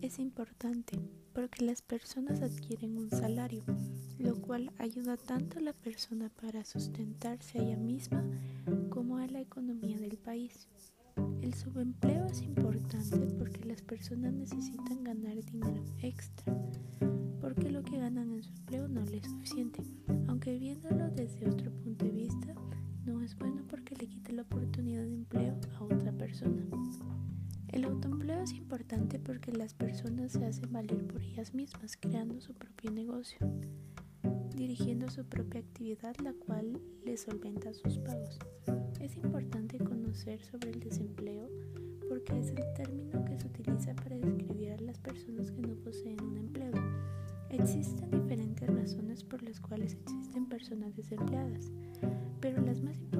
es importante porque las personas adquieren un salario, lo cual ayuda tanto a la persona para sustentarse a ella misma como a la economía del país. El subempleo es importante porque las personas necesitan ganar dinero extra, porque lo que ganan en su empleo no les es suficiente, aunque viéndolo desde otro punto de vista, no es bueno porque le quita la oportunidad de empleo a otra persona. El autoempleo es importante porque las personas se hacen valer por ellas mismas, creando su propio negocio, dirigiendo su propia actividad, la cual les solventa sus pagos. Es importante conocer sobre el desempleo porque es el término que se utiliza para describir a las personas que no poseen un empleo. Existen diferentes razones por las cuales existen personas desempleadas, pero las más importantes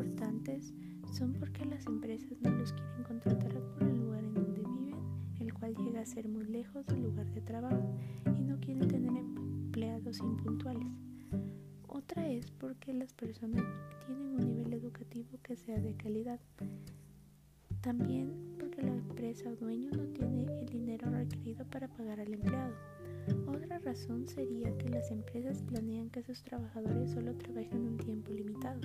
son porque las empresas no los quieren contratar por el lugar en donde viven, el cual llega a ser muy lejos del lugar de trabajo y no quieren tener empleados impuntuales. Otra es porque las personas tienen un nivel educativo que sea de calidad. También porque la empresa o dueño no tiene el dinero requerido para pagar al empleado. Otra razón sería que las empresas planean que sus trabajadores solo trabajen un tiempo limitado